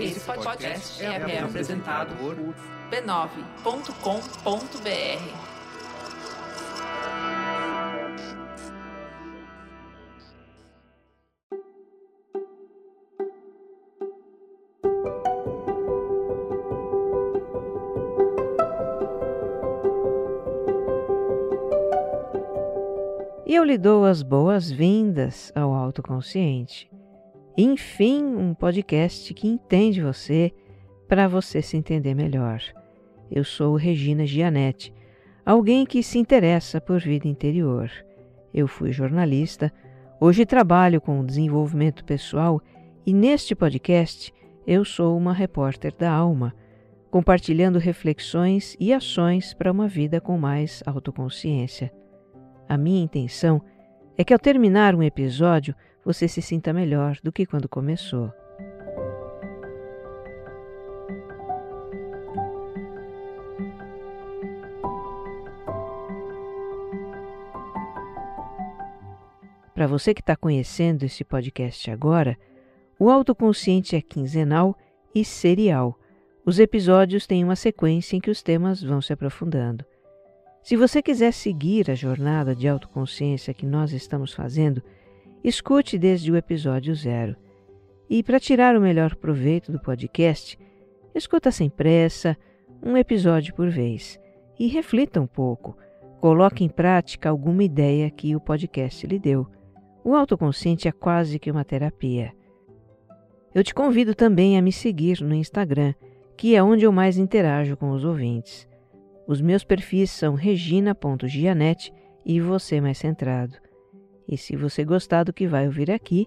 Esse podcast é, é apresentado por b9.com.br. E eu lhe dou as boas-vindas ao autoconsciente. Enfim, um podcast que entende você para você se entender melhor. Eu sou Regina Gianetti, alguém que se interessa por vida interior. Eu fui jornalista, hoje trabalho com desenvolvimento pessoal e neste podcast eu sou uma repórter da alma, compartilhando reflexões e ações para uma vida com mais autoconsciência. A minha intenção é que ao terminar um episódio você se sinta melhor do que quando começou. Para você que está conhecendo esse podcast agora, o autoconsciente é quinzenal e serial. Os episódios têm uma sequência em que os temas vão se aprofundando. Se você quiser seguir a jornada de autoconsciência que nós estamos fazendo, escute desde o episódio zero. E para tirar o melhor proveito do podcast, escuta sem pressa, um episódio por vez. E reflita um pouco. Coloque em prática alguma ideia que o podcast lhe deu. O autoconsciente é quase que uma terapia. Eu te convido também a me seguir no Instagram, que é onde eu mais interajo com os ouvintes. Os meus perfis são regina.gianete e você mais centrado. E se você gostar do que vai ouvir aqui,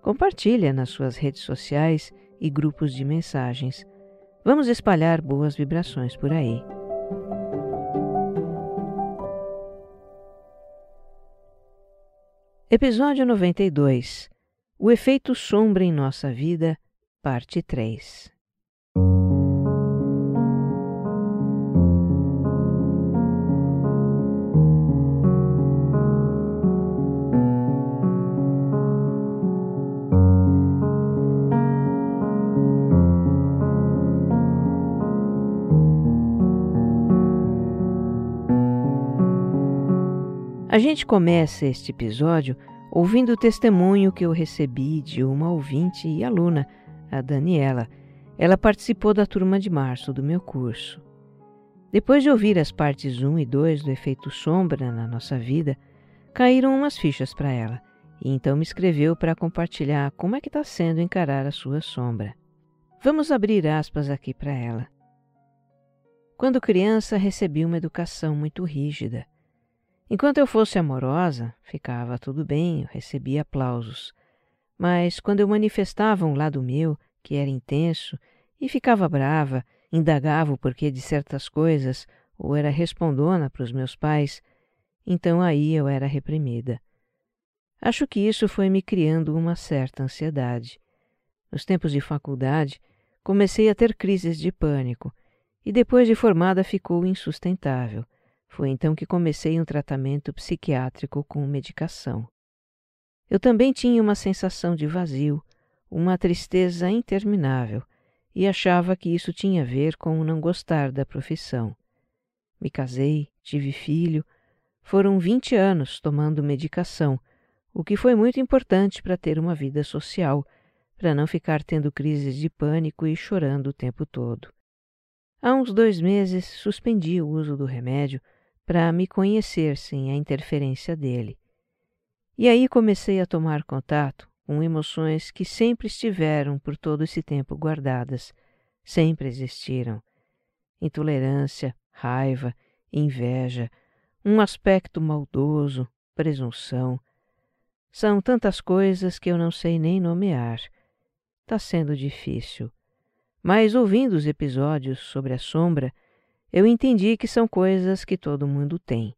compartilha nas suas redes sociais e grupos de mensagens. Vamos espalhar boas vibrações por aí. Episódio 92 O efeito sombra em nossa vida, parte 3 A gente começa este episódio ouvindo o testemunho que eu recebi de uma ouvinte e aluna, a Daniela. Ela participou da turma de março do meu curso. Depois de ouvir as partes 1 e 2 do efeito sombra na nossa vida, caíram umas fichas para ela, e então me escreveu para compartilhar como é que está sendo encarar a sua sombra. Vamos abrir aspas aqui para ela. Quando criança, recebi uma educação muito rígida. Enquanto eu fosse amorosa, ficava tudo bem, eu recebia aplausos. Mas quando eu manifestava um lado meu, que era intenso, e ficava brava, indagava o porquê de certas coisas, ou era respondona para os meus pais, então aí eu era reprimida. Acho que isso foi me criando uma certa ansiedade. Nos tempos de faculdade, comecei a ter crises de pânico, e depois de formada ficou insustentável. Foi então que comecei um tratamento psiquiátrico com medicação. Eu também tinha uma sensação de vazio, uma tristeza interminável, e achava que isso tinha a ver com o não gostar da profissão. Me casei, tive filho, foram vinte anos tomando medicação, o que foi muito importante para ter uma vida social, para não ficar tendo crises de pânico e chorando o tempo todo. Há uns dois meses suspendi o uso do remédio para me conhecer sem a interferência dele. E aí comecei a tomar contato com emoções que sempre estiveram por todo esse tempo guardadas, sempre existiram. Intolerância, raiva, inveja, um aspecto maldoso, presunção. São tantas coisas que eu não sei nem nomear. Está sendo difícil. Mas ouvindo os episódios sobre a sombra, eu entendi que são coisas que todo mundo tem,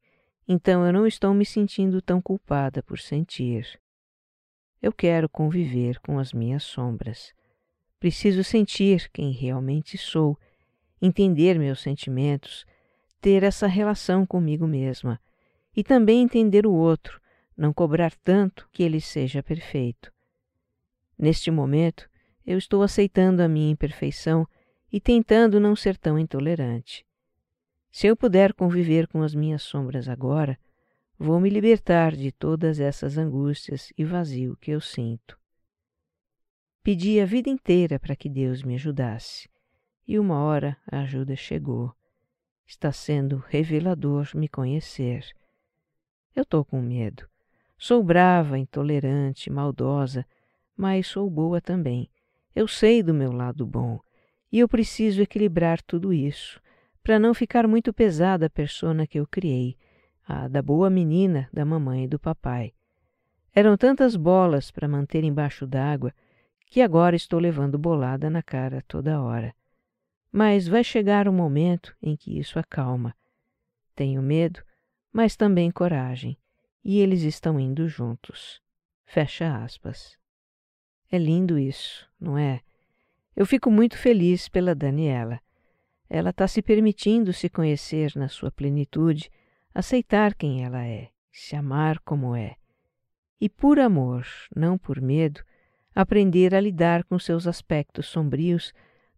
então eu não estou me sentindo tão culpada por sentir. Eu quero conviver com as minhas sombras. Preciso sentir quem realmente sou, entender meus sentimentos, ter essa relação comigo mesma e também entender o outro, não cobrar tanto que ele seja perfeito. Neste momento, Eu estou aceitando a minha imperfeição e tentando não ser tão intolerante. Se eu puder conviver com as minhas sombras agora, vou me libertar de todas essas angústias e vazio que eu sinto. Pedi a vida inteira para que Deus me ajudasse, e uma hora a ajuda chegou. Está sendo revelador me conhecer. Eu estou com medo. Sou brava, intolerante, maldosa, mas sou boa também. Eu sei do meu lado bom e eu preciso equilibrar tudo isso para não ficar muito pesada a persona que eu criei, a da boa menina da mamãe e do papai. Eram tantas bolas para manter embaixo d'água que agora estou levando bolada na cara toda hora. Mas vai chegar um momento em que isso acalma. Tenho medo, mas também coragem, e eles estão indo juntos. Fecha aspas. É lindo isso, não é? Eu fico muito feliz pela Daniela. Ela está se permitindo se conhecer na sua plenitude, aceitar quem ela é, se amar como é. E por amor, não por medo, aprender a lidar com seus aspectos sombrios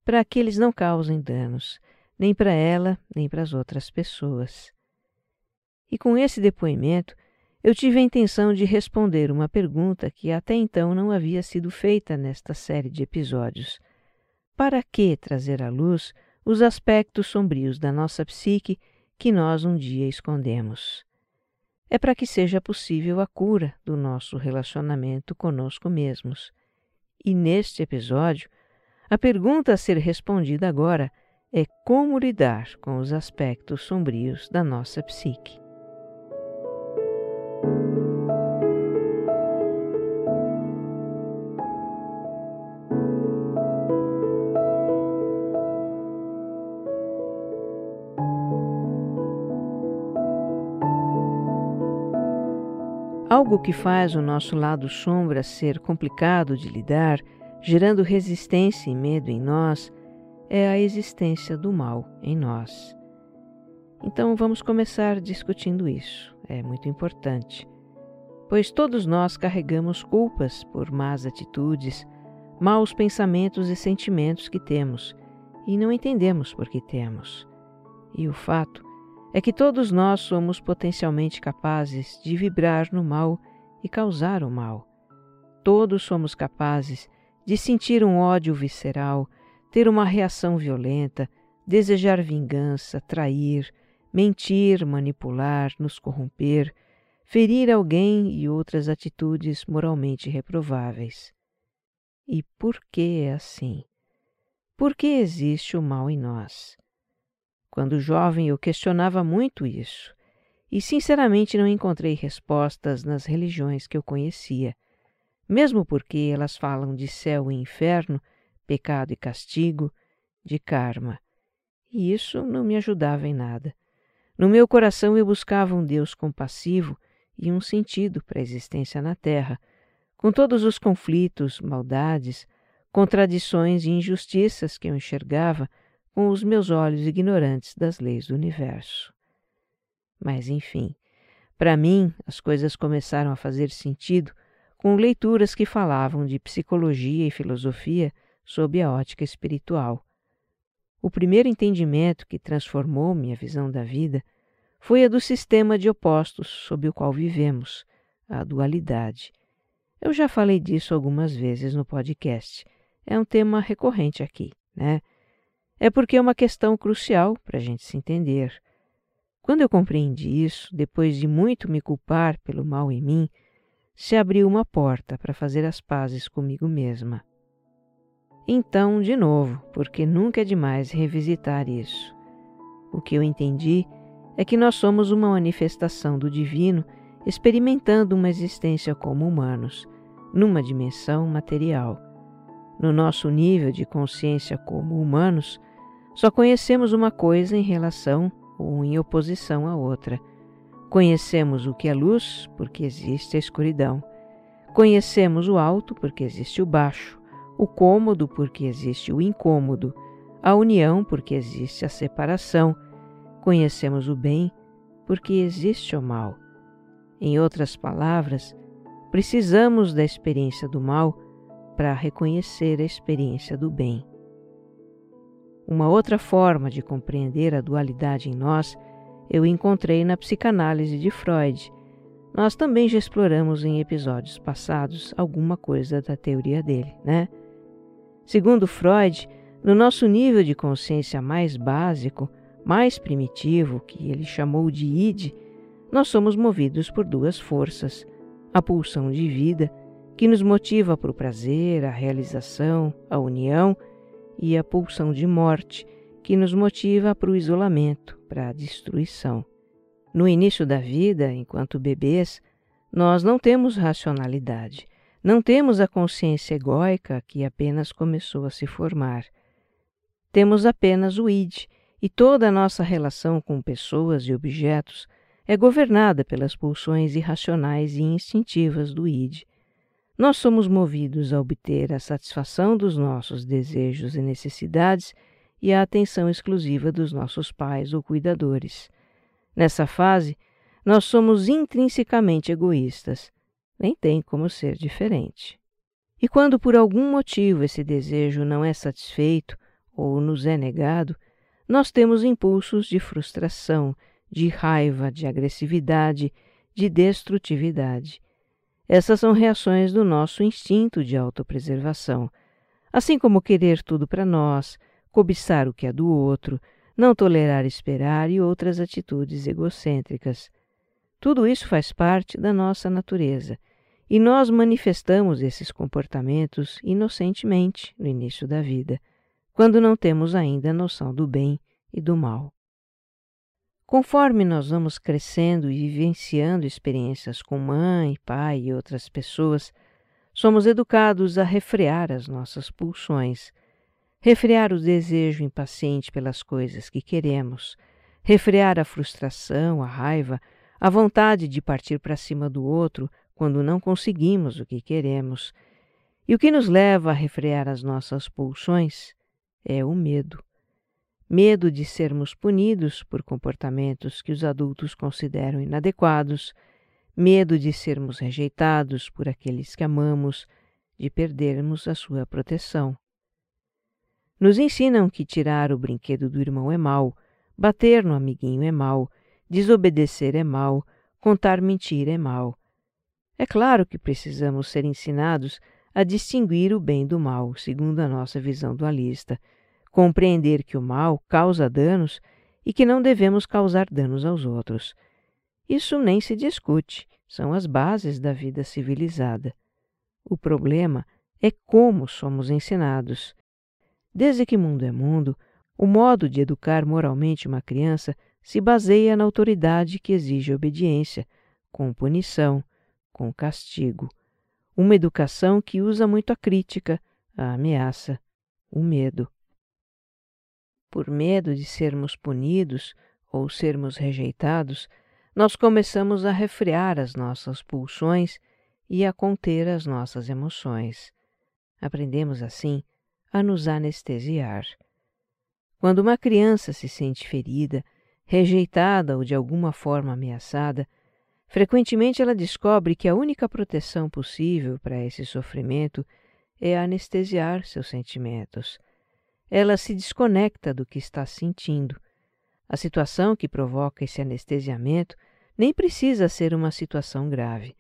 para que eles não causem danos, nem para ela, nem para as outras pessoas. E com esse depoimento, eu tive a intenção de responder uma pergunta que até então não havia sido feita nesta série de episódios. Para que trazer à luz os aspectos sombrios da nossa psique que nós um dia escondemos? É para que seja possível a cura do nosso relacionamento conosco mesmos. E neste episódio, a pergunta a ser respondida agora é como lidar com os aspectos sombrios da nossa psique. Algo que faz o nosso lado sombra ser complicado de lidar, gerando resistência e medo em nós, é a existência do mal em nós. Então vamos começar discutindo isso, é muito importante. Pois todos nós carregamos culpas por más atitudes, maus pensamentos e sentimentos que temos e não entendemos por que temos. E o fato é que todos nós somos potencialmente capazes de vibrar no mal e causar o mal. Todos somos capazes de sentir um ódio visceral, ter uma reação violenta, desejar vingança, trair, mentir, manipular, nos corromper, ferir alguém e outras atitudes moralmente reprováveis. E por que é assim? Por que existe o mal em nós? Quando jovem, eu questionava muito isso, e sinceramente não encontrei respostas nas religiões que eu conhecia, mesmo porque elas falam de céu e inferno, pecado e castigo, de karma. E isso não me ajudava em nada. No meu coração eu buscava um Deus compassivo e um sentido para a existência na Terra, com todos os conflitos, maldades, contradições e injustiças que eu enxergava com os meus olhos ignorantes das leis do universo. Mas, enfim, para mim as coisas começaram a fazer sentido com leituras que falavam de psicologia e filosofia sob a ótica espiritual. O primeiro entendimento que transformou minha visão da vida foi a do sistema de opostos sob o qual vivemos, a dualidade. Eu já falei disso algumas vezes no podcast. É um tema recorrente aqui, né? É porque é uma questão crucial para a gente se entender. Quando eu compreendi isso, depois de muito me culpar pelo mal em mim, se abriu uma porta para fazer as pazes comigo mesma. Então, de novo, porque nunca é demais revisitar isso. O que eu entendi é que nós somos uma manifestação do divino experimentando uma existência como humanos, numa dimensão material. No nosso nível de consciência como humanos, só conhecemos uma coisa em relação ou em oposição à outra. Conhecemos o que é luz, porque existe a escuridão. Conhecemos o alto, porque existe o baixo. O cômodo, porque existe o incômodo. A união, porque existe a separação. Conhecemos o bem, porque existe o mal. Em outras palavras, precisamos da experiência do mal para reconhecer a experiência do bem. Uma outra forma de compreender a dualidade em nós eu encontrei na psicanálise de Freud. Nós também já exploramos em episódios passados alguma coisa da teoria dele, né? Segundo Freud, no nosso nível de consciência mais básico, mais primitivo, que ele chamou de id, nós somos movidos por duas forças: a pulsão de vida, que nos motiva para o prazer, a realização, a união, e a pulsão de morte, que nos motiva para o isolamento, para a destruição. No início da vida, enquanto bebês, nós não temos racionalidade, não temos a consciência egóica que apenas começou a se formar. Temos apenas o id, e toda a nossa relação com pessoas e objetos é governada pelas pulsões irracionais e instintivas do id. Nós somos movidos a obter a satisfação dos nossos desejos e necessidades e a atenção exclusiva dos nossos pais ou cuidadores. Nessa fase, nós somos intrinsecamente egoístas. Nem tem como ser diferente. E quando por algum motivo esse desejo não é satisfeito ou nos é negado, nós temos impulsos de frustração, de raiva, de agressividade, de destrutividade. Essas são reações do nosso instinto de autopreservação, assim como querer tudo para nós, cobiçar o que é do outro, não tolerar esperar e outras atitudes egocêntricas. Tudo isso faz parte da nossa natureza e nós manifestamos esses comportamentos inocentemente no início da vida, quando não temos ainda noção do bem e do mal. Conforme nós vamos crescendo e vivenciando experiências com mãe, pai e outras pessoas, somos educados a refrear as nossas pulsões, refrear o desejo impaciente pelas coisas que queremos, refrear a frustração, a raiva, a vontade de partir para cima do outro quando não conseguimos o que queremos. E o que nos leva a refrear as nossas pulsões é o medo medo de sermos punidos por comportamentos que os adultos consideram inadequados, medo de sermos rejeitados por aqueles que amamos, de perdermos a sua proteção. Nos ensinam que tirar o brinquedo do irmão é mal, bater no amiguinho é mal, desobedecer é mal, contar mentira é mal. É claro que precisamos ser ensinados a distinguir o bem do mal, segundo a nossa visão dualista compreender que o mal causa danos e que não devemos causar danos aos outros. Isso nem se discute, são as bases da vida civilizada. O problema é como somos ensinados. Desde que mundo é mundo, o modo de educar moralmente uma criança se baseia na autoridade que exige obediência, com punição, com castigo. Uma educação que usa muito a crítica, a ameaça, o medo por medo de sermos punidos ou sermos rejeitados, nós começamos a refrear as nossas pulsões e a conter as nossas emoções. Aprendemos assim a nos anestesiar. Quando uma criança se sente ferida, rejeitada ou de alguma forma ameaçada, frequentemente ela descobre que a única proteção possível para esse sofrimento é anestesiar seus sentimentos ela se desconecta do que está sentindo. A situação que provoca esse anestesiamento nem precisa ser uma situação grave.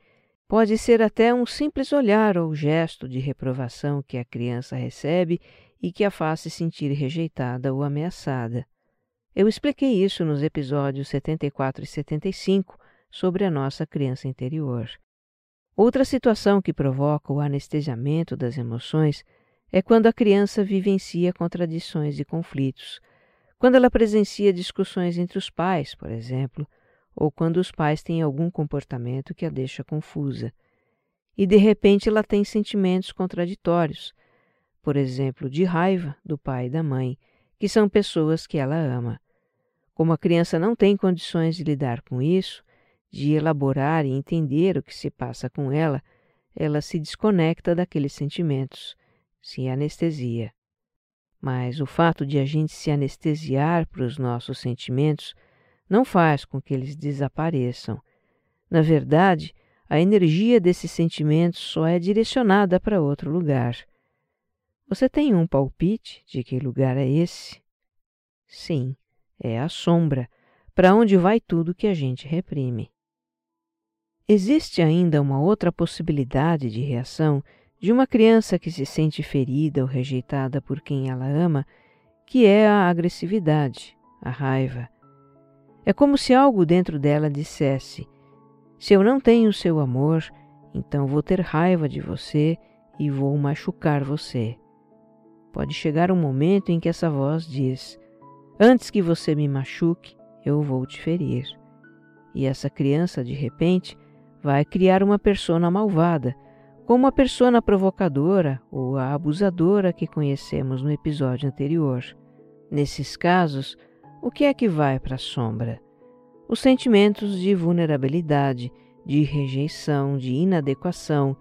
Pode ser até um simples olhar ou gesto de reprovação que a criança recebe e que a faz se sentir rejeitada ou ameaçada. Eu expliquei isso nos episódios 74 e 75 sobre a nossa criança interior. Outra situação que provoca o anestesiamento das emoções é quando a criança vivencia contradições e conflitos, quando ela presencia discussões entre os pais, por exemplo, ou quando os pais têm algum comportamento que a deixa confusa. E de repente ela tem sentimentos contraditórios, por exemplo, de raiva do pai e da mãe, que são pessoas que ela ama. Como a criança não tem condições de lidar com isso, de elaborar e entender o que se passa com ela, ela se desconecta daqueles sentimentos se anestesia. Mas o fato de a gente se anestesiar para os nossos sentimentos não faz com que eles desapareçam. Na verdade, a energia desses sentimentos só é direcionada para outro lugar. Você tem um palpite de que lugar é esse? Sim, é a sombra, para onde vai tudo que a gente reprime. Existe ainda uma outra possibilidade de reação de uma criança que se sente ferida ou rejeitada por quem ela ama, que é a agressividade, a raiva. É como se algo dentro dela dissesse: Se eu não tenho seu amor, então vou ter raiva de você e vou machucar você. Pode chegar um momento em que essa voz diz: Antes que você me machuque, eu vou te ferir. E essa criança, de repente, vai criar uma persona malvada como a persona provocadora ou a abusadora que conhecemos no episódio anterior. Nesses casos, o que é que vai para a sombra? Os sentimentos de vulnerabilidade, de rejeição, de inadequação,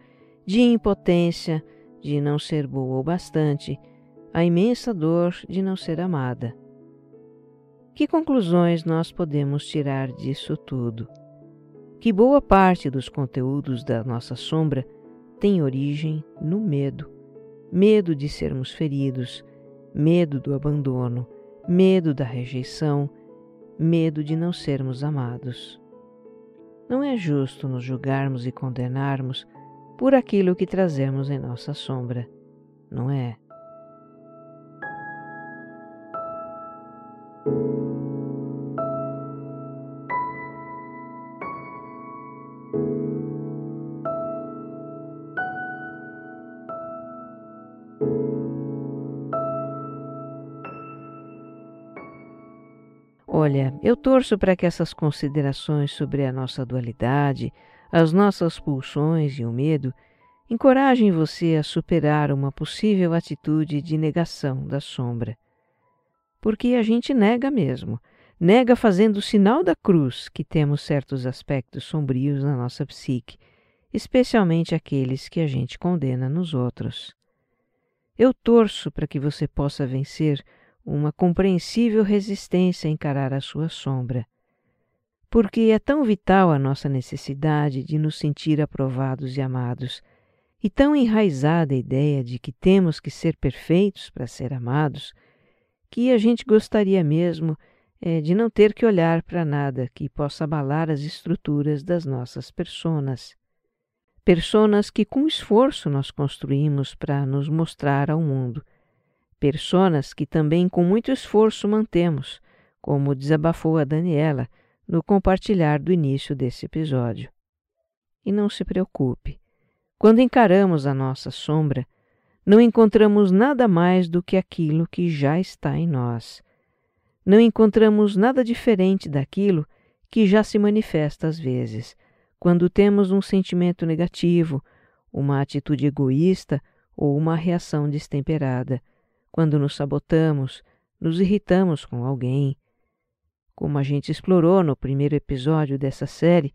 de impotência, de não ser boa o bastante, a imensa dor de não ser amada. Que conclusões nós podemos tirar disso tudo? Que boa parte dos conteúdos da nossa sombra tem origem no medo. Medo de sermos feridos, medo do abandono, medo da rejeição, medo de não sermos amados. Não é justo nos julgarmos e condenarmos por aquilo que trazemos em nossa sombra, não é? Olha, eu torço para que essas considerações sobre a nossa dualidade, as nossas pulsões e o medo encorajem você a superar uma possível atitude de negação da sombra. Porque a gente nega mesmo, nega fazendo o sinal da cruz que temos certos aspectos sombrios na nossa psique, especialmente aqueles que a gente condena nos outros. Eu torço para que você possa vencer uma compreensível resistência a encarar a sua sombra. Porque é tão vital a nossa necessidade de nos sentir aprovados e amados, e tão enraizada a ideia de que temos que ser perfeitos para ser amados, que a gente gostaria mesmo é, de não ter que olhar para nada que possa abalar as estruturas das nossas personas. Personas que com esforço nós construímos para nos mostrar ao mundo personas que também com muito esforço mantemos, como desabafou a Daniela no compartilhar do início desse episódio. E não se preocupe, quando encaramos a nossa sombra, não encontramos nada mais do que aquilo que já está em nós. Não encontramos nada diferente daquilo que já se manifesta às vezes, quando temos um sentimento negativo, uma atitude egoísta ou uma reação destemperada quando nos sabotamos, nos irritamos com alguém. Como a gente explorou no primeiro episódio dessa série,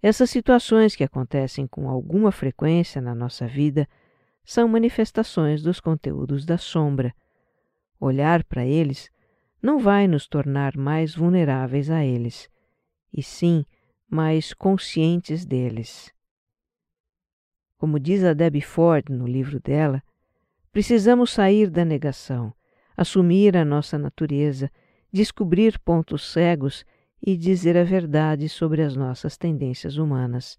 essas situações que acontecem com alguma frequência na nossa vida são manifestações dos conteúdos da sombra. Olhar para eles não vai nos tornar mais vulneráveis a eles, e sim mais conscientes deles. Como diz a Debbie Ford no livro dela, Precisamos sair da negação, assumir a nossa natureza, descobrir pontos cegos e dizer a verdade sobre as nossas tendências humanas.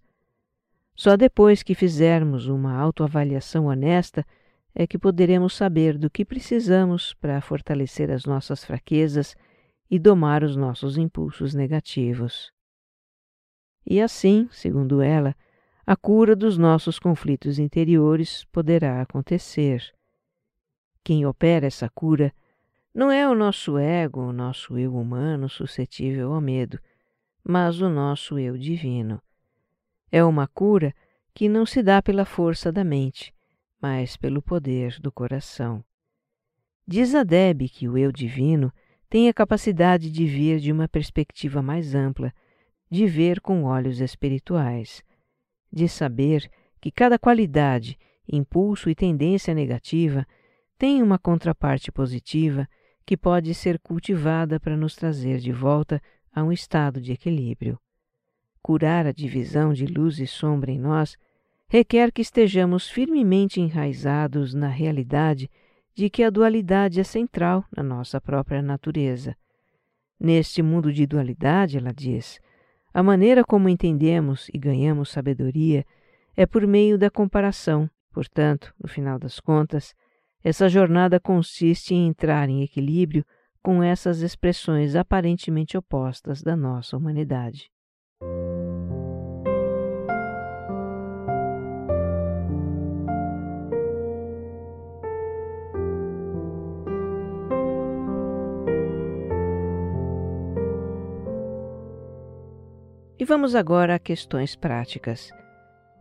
Só depois que fizermos uma autoavaliação honesta é que poderemos saber do que precisamos para fortalecer as nossas fraquezas e domar os nossos impulsos negativos. E assim, segundo ela, a cura dos nossos conflitos interiores poderá acontecer. Quem opera essa cura não é o nosso ego, o nosso eu humano suscetível ao medo, mas o nosso eu divino. É uma cura que não se dá pela força da mente, mas pelo poder do coração. Diz a Deb que o eu divino tem a capacidade de ver de uma perspectiva mais ampla, de ver com olhos espirituais, de saber que cada qualidade, impulso e tendência negativa tem uma contraparte positiva que pode ser cultivada para nos trazer de volta a um estado de equilíbrio. curar a divisão de luz e sombra em nós, requer que estejamos firmemente enraizados na realidade de que a dualidade é central na nossa própria natureza. Neste mundo de dualidade, ela diz, a maneira como entendemos e ganhamos sabedoria é por meio da comparação. Portanto, no final das contas, essa jornada consiste em entrar em equilíbrio com essas expressões aparentemente opostas da nossa humanidade. E vamos agora a questões práticas.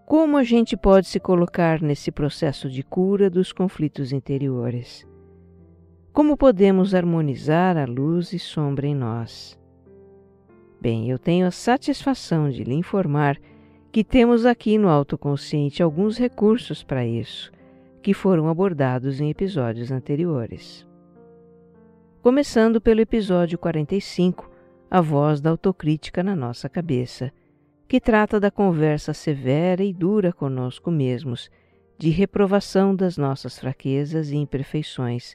Como a gente pode se colocar nesse processo de cura dos conflitos interiores? Como podemos harmonizar a luz e sombra em nós? Bem, eu tenho a satisfação de lhe informar que temos aqui no autoconsciente alguns recursos para isso, que foram abordados em episódios anteriores. Começando pelo episódio 45, a voz da autocrítica na nossa cabeça, que trata da conversa severa e dura conosco mesmos, de reprovação das nossas fraquezas e imperfeições,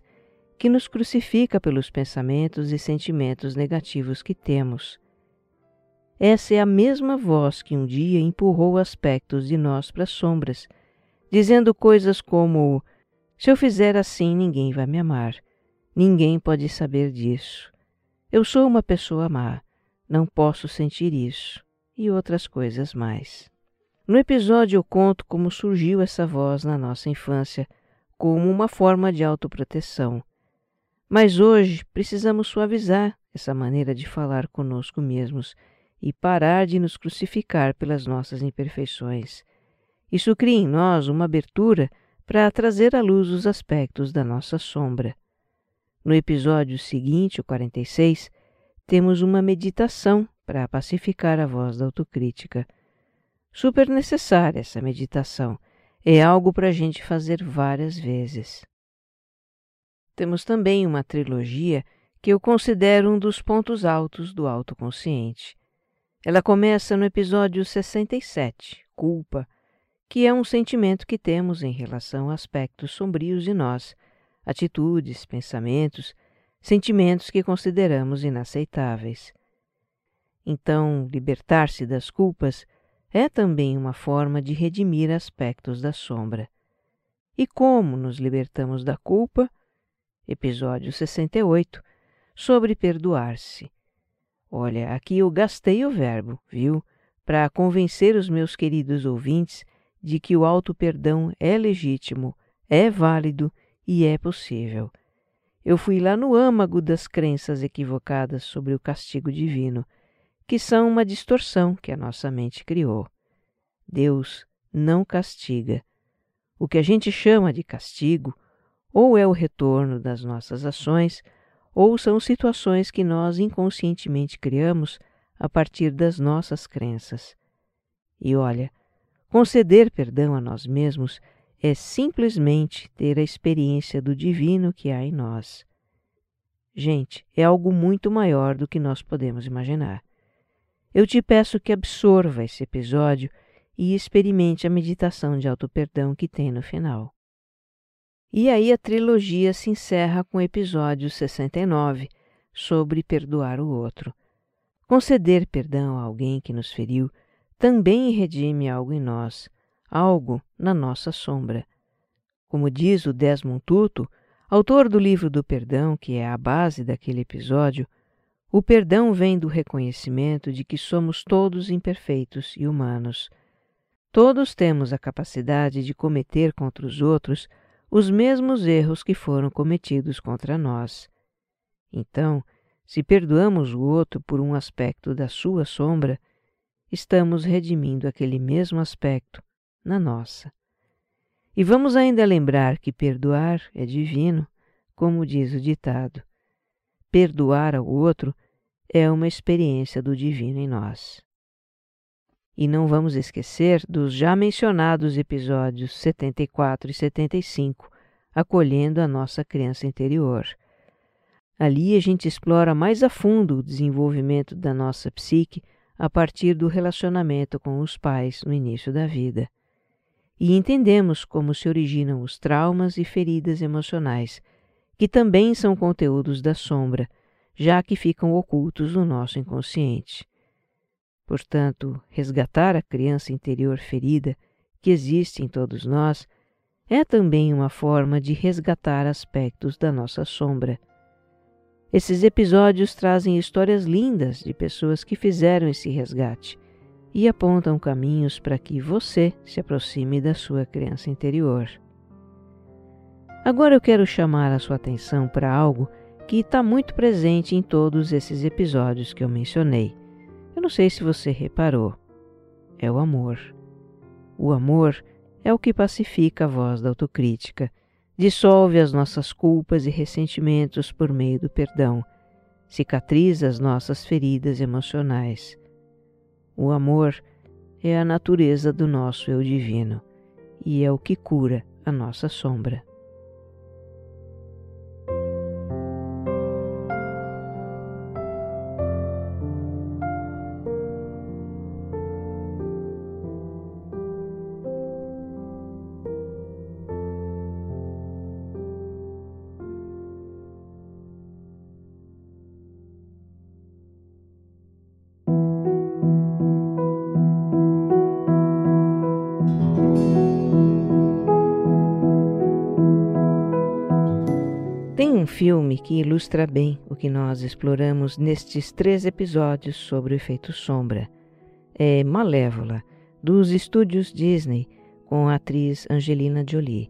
que nos crucifica pelos pensamentos e sentimentos negativos que temos. Essa é a mesma voz que um dia empurrou aspectos de nós para as sombras, dizendo coisas como: Se eu fizer assim, ninguém vai me amar, ninguém pode saber disso. Eu sou uma pessoa má, não posso sentir isso, e outras coisas mais. No episódio eu conto como surgiu essa voz na nossa infância, como uma forma de autoproteção. Mas hoje precisamos suavizar essa maneira de falar conosco mesmos e parar de nos crucificar pelas nossas imperfeições. Isso cria em nós uma abertura para trazer à luz os aspectos da nossa sombra. No episódio seguinte, o 46, temos uma meditação para pacificar a voz da autocrítica. Super necessária essa meditação. É algo para a gente fazer várias vezes. Temos também uma trilogia que eu considero um dos pontos altos do autoconsciente. Ela começa no episódio 67, Culpa, que é um sentimento que temos em relação a aspectos sombrios de nós, atitudes, pensamentos, sentimentos que consideramos inaceitáveis. Então, libertar-se das culpas é também uma forma de redimir aspectos da sombra. E como nos libertamos da culpa? Episódio 68 sobre perdoar-se. Olha, aqui eu gastei o verbo, viu? Para convencer os meus queridos ouvintes de que o auto-perdão é legítimo, é válido e é possível. Eu fui lá no âmago das crenças equivocadas sobre o castigo divino, que são uma distorção que a nossa mente criou. Deus não castiga. O que a gente chama de castigo ou é o retorno das nossas ações, ou são situações que nós inconscientemente criamos a partir das nossas crenças. E olha, conceder perdão a nós mesmos é simplesmente ter a experiência do divino que há em nós. Gente, é algo muito maior do que nós podemos imaginar. Eu te peço que absorva esse episódio e experimente a meditação de auto-perdão que tem no final. E aí a trilogia se encerra com o episódio 69, sobre perdoar o outro. Conceder perdão a alguém que nos feriu também redime algo em nós, algo na nossa sombra. Como diz o Desmond Tutu, autor do livro do perdão, que é a base daquele episódio, o perdão vem do reconhecimento de que somos todos imperfeitos e humanos. Todos temos a capacidade de cometer contra os outros os mesmos erros que foram cometidos contra nós. Então, se perdoamos o outro por um aspecto da sua sombra, estamos redimindo aquele mesmo aspecto na nossa. E vamos ainda lembrar que perdoar é divino, como diz o ditado. Perdoar ao outro é uma experiência do divino em nós. E não vamos esquecer dos já mencionados episódios 74 e 75, acolhendo a nossa criança interior. Ali a gente explora mais a fundo o desenvolvimento da nossa psique a partir do relacionamento com os pais no início da vida. E entendemos como se originam os traumas e feridas emocionais, que também são conteúdos da sombra, já que ficam ocultos no nosso inconsciente. Portanto, resgatar a criança interior ferida que existe em todos nós é também uma forma de resgatar aspectos da nossa sombra. Esses episódios trazem histórias lindas de pessoas que fizeram esse resgate e apontam caminhos para que você se aproxime da sua criança interior. Agora eu quero chamar a sua atenção para algo que está muito presente em todos esses episódios que eu mencionei. Eu não sei se você reparou. É o amor. O amor é o que pacifica a voz da autocrítica, dissolve as nossas culpas e ressentimentos por meio do perdão, cicatriza as nossas feridas emocionais. O amor é a natureza do nosso eu divino e é o que cura a nossa sombra. Que ilustra bem o que nós exploramos nestes três episódios sobre o efeito sombra. É Malévola, dos estúdios Disney, com a atriz Angelina Jolie.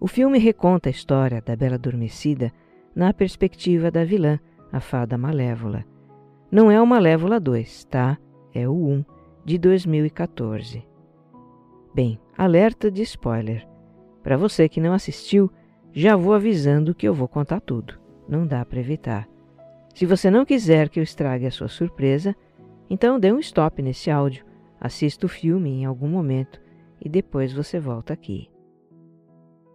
O filme reconta a história da Bela Adormecida na perspectiva da vilã, a fada Malévola. Não é o Malévola 2, tá? É o 1, de 2014. Bem, alerta de spoiler. Para você que não assistiu, já vou avisando que eu vou contar tudo. Não dá para evitar. Se você não quiser que eu estrague a sua surpresa, então dê um stop nesse áudio, assista o filme em algum momento e depois você volta aqui.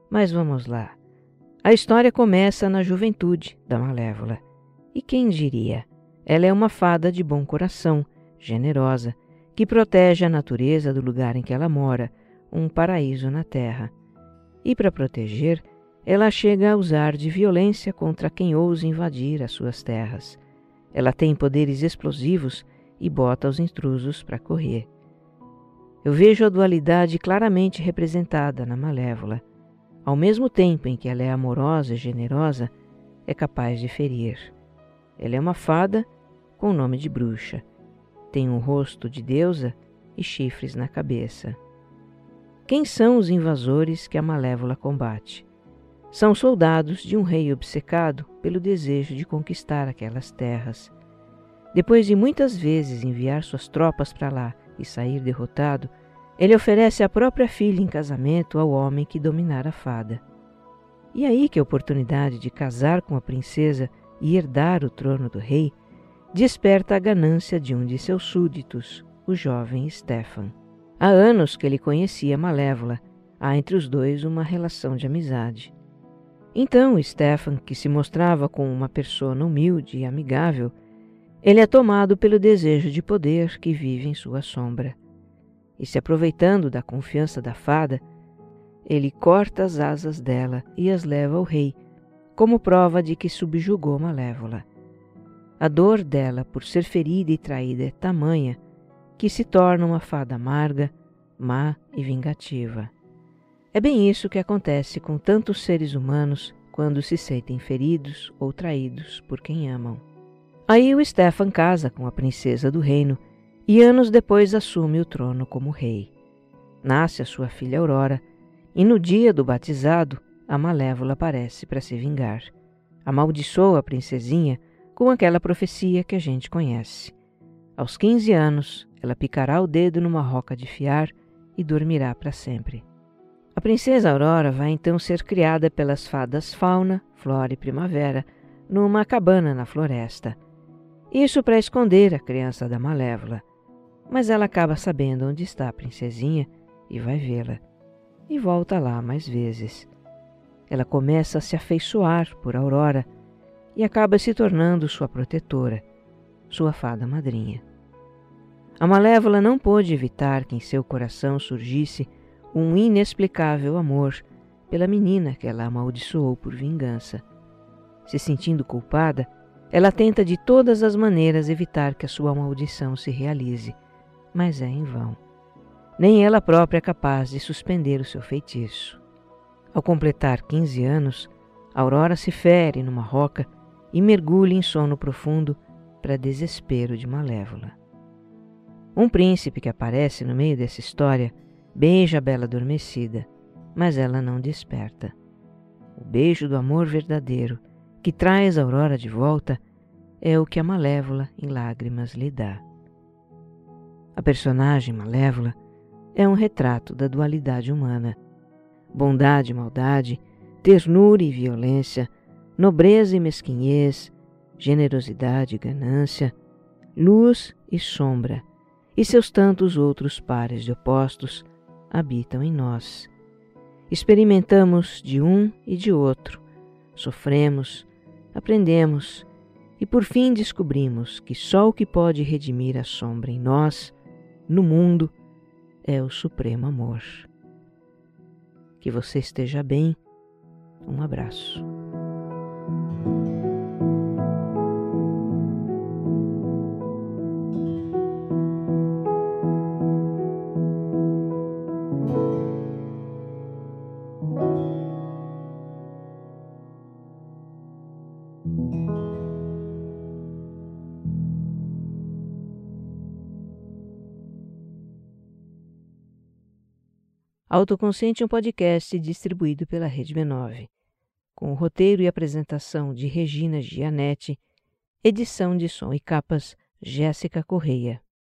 Mas vamos lá. A história começa na juventude da Malévola. E quem diria? Ela é uma fada de bom coração, generosa, que protege a natureza do lugar em que ela mora, um paraíso na terra. E para proteger, ela chega a usar de violência contra quem ousa invadir as suas terras. Ela tem poderes explosivos e bota os intrusos para correr. Eu vejo a dualidade claramente representada na Malévola. Ao mesmo tempo em que ela é amorosa e generosa, é capaz de ferir. Ela é uma fada com o nome de bruxa. Tem um rosto de deusa e chifres na cabeça. Quem são os invasores que a Malévola combate? São soldados de um rei obcecado pelo desejo de conquistar aquelas terras. Depois de muitas vezes enviar suas tropas para lá e sair derrotado, ele oferece a própria filha em casamento ao homem que dominara a fada. E aí que a oportunidade de casar com a princesa e herdar o trono do rei desperta a ganância de um de seus súditos, o jovem Stefan. Há anos que ele conhecia Malévola, há entre os dois uma relação de amizade. Então, Stefan, que se mostrava como uma pessoa humilde e amigável, ele é tomado pelo desejo de poder que vive em sua sombra. E se aproveitando da confiança da fada, ele corta as asas dela e as leva ao rei, como prova de que subjugou Malévola. A dor dela por ser ferida e traída é tamanha que se torna uma fada amarga, má e vingativa. É bem isso que acontece com tantos seres humanos quando se sentem feridos ou traídos por quem amam. Aí o Stefan casa com a princesa do reino e anos depois assume o trono como rei. Nasce a sua filha Aurora e no dia do batizado a Malévola aparece para se vingar. Amaldiçoa a princesinha com aquela profecia que a gente conhece. Aos 15 anos, ela picará o dedo numa roca de fiar e dormirá para sempre. A princesa Aurora vai então ser criada pelas fadas Fauna, Flora e Primavera numa cabana na floresta. Isso para esconder a criança da Malévola. Mas ela acaba sabendo onde está a princesinha e vai vê-la. E volta lá mais vezes. Ela começa a se afeiçoar por Aurora e acaba se tornando sua protetora, sua fada madrinha. A malévola não pôde evitar que em seu coração surgisse um inexplicável amor pela menina que ela amaldiçoou por vingança. Se sentindo culpada, ela tenta de todas as maneiras evitar que a sua maldição se realize, mas é em vão. Nem ela própria é capaz de suspender o seu feitiço. Ao completar 15 anos, Aurora se fere numa roca e mergulha em sono profundo para desespero de Malévola. Um príncipe que aparece no meio dessa história beija a bela adormecida, mas ela não desperta. O beijo do amor verdadeiro que traz a Aurora de volta é o que a Malévola em lágrimas lhe dá. A personagem Malévola é um retrato da dualidade humana, bondade e maldade, ternura e violência, nobreza e mesquinhez, generosidade e ganância, luz e sombra, e seus tantos outros pares de opostos habitam em nós. Experimentamos de um e de outro, sofremos, aprendemos e por fim descobrimos que só o que pode redimir a sombra em nós, no mundo, é o supremo amor. Que você esteja bem. Um abraço. Autoconsciente é um podcast distribuído pela Rede B9, com o roteiro e apresentação de Regina Gianetti, edição de som e capas Jéssica Correia.